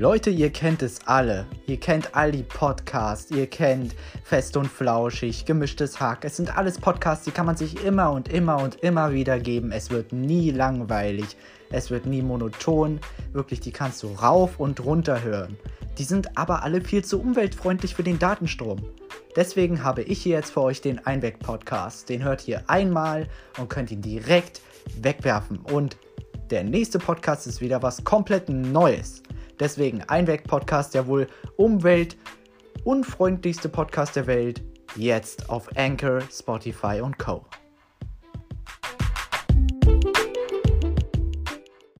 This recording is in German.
Leute, ihr kennt es alle. Ihr kennt all die Podcasts. Ihr kennt Fest und Flauschig, Gemischtes Hack. Es sind alles Podcasts, die kann man sich immer und immer und immer wieder geben. Es wird nie langweilig. Es wird nie monoton. Wirklich, die kannst du rauf und runter hören. Die sind aber alle viel zu umweltfreundlich für den Datenstrom. Deswegen habe ich hier jetzt für euch den Einweg-Podcast. Den hört ihr einmal und könnt ihn direkt wegwerfen. Und der nächste Podcast ist wieder was komplett Neues. Deswegen Einweg-Podcast, der wohl umweltunfreundlichste Podcast der Welt, jetzt auf Anchor, Spotify und Co.